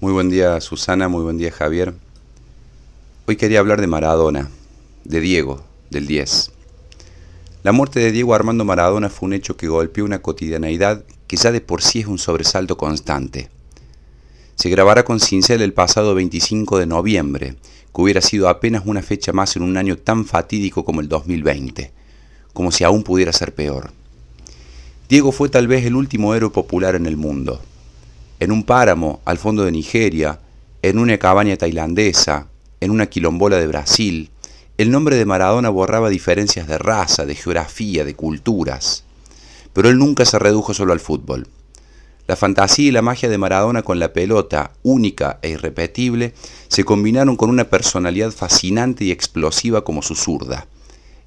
Muy buen día Susana, muy buen día Javier. Hoy quería hablar de Maradona, de Diego, del 10. La muerte de Diego Armando Maradona fue un hecho que golpeó una cotidianeidad que ya de por sí es un sobresalto constante. Se grabará con cincel el pasado 25 de noviembre, que hubiera sido apenas una fecha más en un año tan fatídico como el 2020, como si aún pudiera ser peor. Diego fue tal vez el último héroe popular en el mundo. En un páramo al fondo de Nigeria, en una cabaña tailandesa, en una quilombola de Brasil, el nombre de Maradona borraba diferencias de raza, de geografía, de culturas. Pero él nunca se redujo solo al fútbol. La fantasía y la magia de Maradona con la pelota, única e irrepetible, se combinaron con una personalidad fascinante y explosiva como su zurda.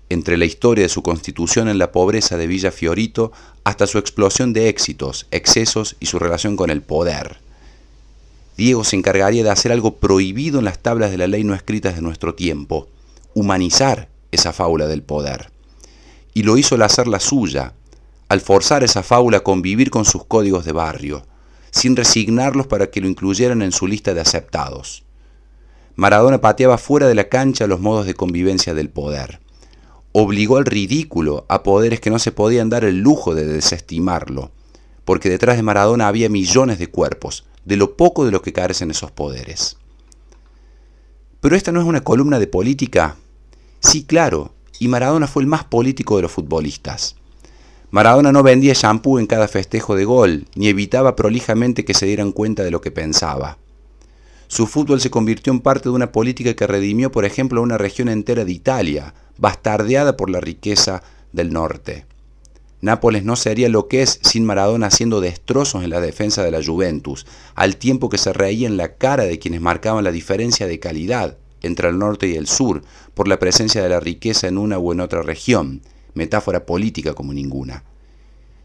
Entre la historia de su constitución en la pobreza de Villa Fiorito hasta su explosión de éxitos, excesos y su relación con el poder. Diego se encargaría de hacer algo prohibido en las tablas de la ley no escritas de nuestro tiempo, humanizar esa fábula del poder. Y lo hizo al hacer la suya, al forzar esa fábula a convivir con sus códigos de barrio, sin resignarlos para que lo incluyeran en su lista de aceptados. Maradona pateaba fuera de la cancha los modos de convivencia del poder. Obligó al ridículo a poderes que no se podían dar el lujo de desestimarlo, porque detrás de Maradona había millones de cuerpos, de lo poco de lo que carecen esos poderes. Pero esta no es una columna de política. Sí, claro, y Maradona fue el más político de los futbolistas. Maradona no vendía shampoo en cada festejo de gol, ni evitaba prolijamente que se dieran cuenta de lo que pensaba. Su fútbol se convirtió en parte de una política que redimió, por ejemplo, a una región entera de Italia, bastardeada por la riqueza del norte. Nápoles no sería lo que es sin Maradona haciendo destrozos en la defensa de la Juventus, al tiempo que se reía en la cara de quienes marcaban la diferencia de calidad entre el norte y el sur por la presencia de la riqueza en una u en otra región, metáfora política como ninguna.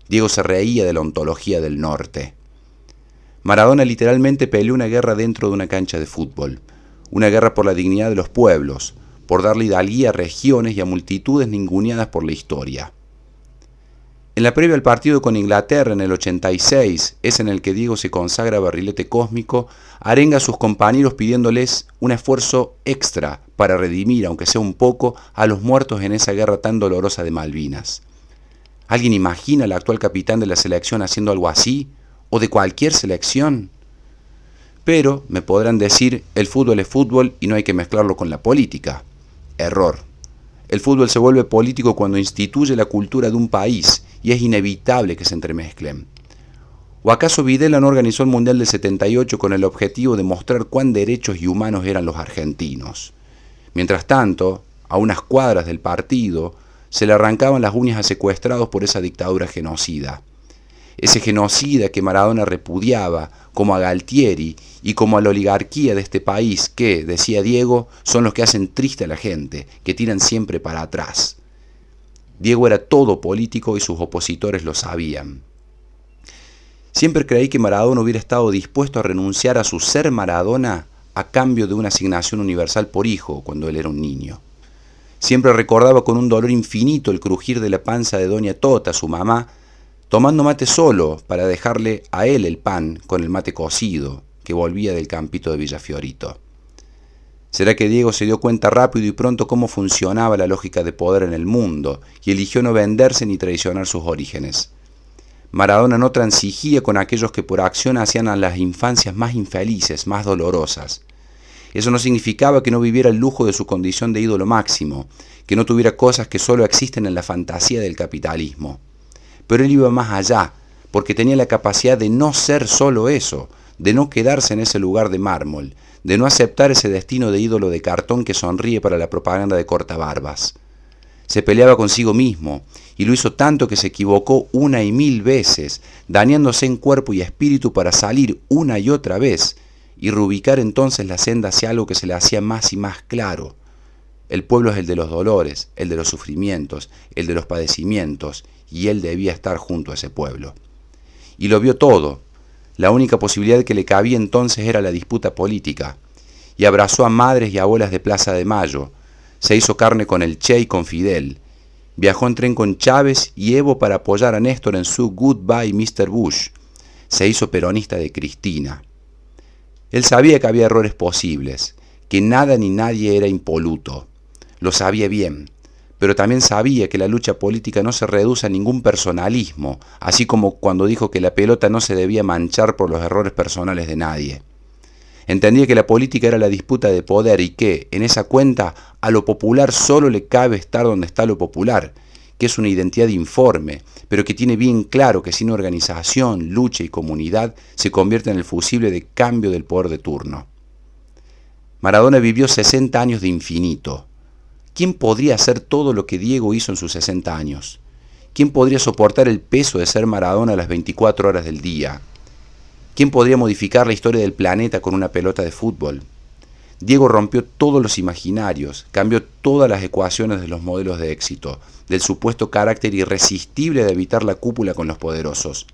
Diego se reía de la ontología del norte. Maradona literalmente peleó una guerra dentro de una cancha de fútbol, una guerra por la dignidad de los pueblos, por darle hidalguía a regiones y a multitudes ninguneadas por la historia. En la previa al partido con Inglaterra en el 86, es en el que Diego se consagra barrilete cósmico, arenga a sus compañeros pidiéndoles un esfuerzo extra para redimir, aunque sea un poco, a los muertos en esa guerra tan dolorosa de Malvinas. ¿Alguien imagina al actual capitán de la selección haciendo algo así? ¿O de cualquier selección? Pero, me podrán decir, el fútbol es fútbol y no hay que mezclarlo con la política. Error. El fútbol se vuelve político cuando instituye la cultura de un país y es inevitable que se entremezclen. ¿O acaso Videla no organizó el Mundial del 78 con el objetivo de mostrar cuán derechos y humanos eran los argentinos? Mientras tanto, a unas cuadras del partido, se le arrancaban las uñas a secuestrados por esa dictadura genocida ese genocida que Maradona repudiaba, como a Galtieri y como a la oligarquía de este país que, decía Diego, son los que hacen triste a la gente, que tiran siempre para atrás. Diego era todo político y sus opositores lo sabían. Siempre creí que Maradona hubiera estado dispuesto a renunciar a su ser Maradona a cambio de una asignación universal por hijo cuando él era un niño. Siempre recordaba con un dolor infinito el crujir de la panza de Doña Tota, su mamá, tomando mate solo para dejarle a él el pan con el mate cocido que volvía del campito de Villafiorito. ¿Será que Diego se dio cuenta rápido y pronto cómo funcionaba la lógica de poder en el mundo y eligió no venderse ni traicionar sus orígenes? Maradona no transigía con aquellos que por acción hacían a las infancias más infelices, más dolorosas. Eso no significaba que no viviera el lujo de su condición de ídolo máximo, que no tuviera cosas que solo existen en la fantasía del capitalismo. Pero él iba más allá, porque tenía la capacidad de no ser solo eso, de no quedarse en ese lugar de mármol, de no aceptar ese destino de ídolo de cartón que sonríe para la propaganda de cortabarbas. Se peleaba consigo mismo, y lo hizo tanto que se equivocó una y mil veces, dañándose en cuerpo y espíritu para salir una y otra vez, y reubicar entonces la senda hacia algo que se le hacía más y más claro. El pueblo es el de los dolores, el de los sufrimientos, el de los padecimientos, y él debía estar junto a ese pueblo. Y lo vio todo. La única posibilidad que le cabía entonces era la disputa política, y abrazó a madres y abuelas de Plaza de Mayo, se hizo carne con el Che y con Fidel, viajó en tren con Chávez y Evo para apoyar a Néstor en su Goodbye Mr. Bush, se hizo peronista de Cristina. Él sabía que había errores posibles, que nada ni nadie era impoluto. Lo sabía bien, pero también sabía que la lucha política no se reduce a ningún personalismo, así como cuando dijo que la pelota no se debía manchar por los errores personales de nadie. Entendía que la política era la disputa de poder y que, en esa cuenta, a lo popular solo le cabe estar donde está lo popular, que es una identidad informe, pero que tiene bien claro que sin organización, lucha y comunidad se convierte en el fusible de cambio del poder de turno. Maradona vivió 60 años de infinito. ¿Quién podría hacer todo lo que Diego hizo en sus 60 años? ¿Quién podría soportar el peso de ser Maradona las 24 horas del día? ¿Quién podría modificar la historia del planeta con una pelota de fútbol? Diego rompió todos los imaginarios, cambió todas las ecuaciones de los modelos de éxito, del supuesto carácter irresistible de evitar la cúpula con los poderosos.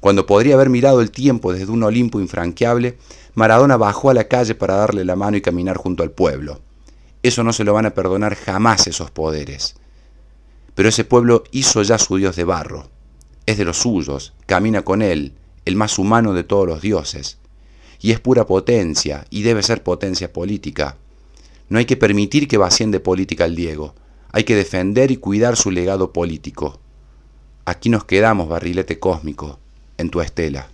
Cuando podría haber mirado el tiempo desde un Olimpo infranqueable, Maradona bajó a la calle para darle la mano y caminar junto al pueblo. Eso no se lo van a perdonar jamás esos poderes. Pero ese pueblo hizo ya su Dios de barro. Es de los suyos, camina con él, el más humano de todos los dioses y es pura potencia, y debe ser potencia política. No hay que permitir que vacíen de política al Diego, hay que defender y cuidar su legado político. Aquí nos quedamos, barrilete cósmico, en tu estela.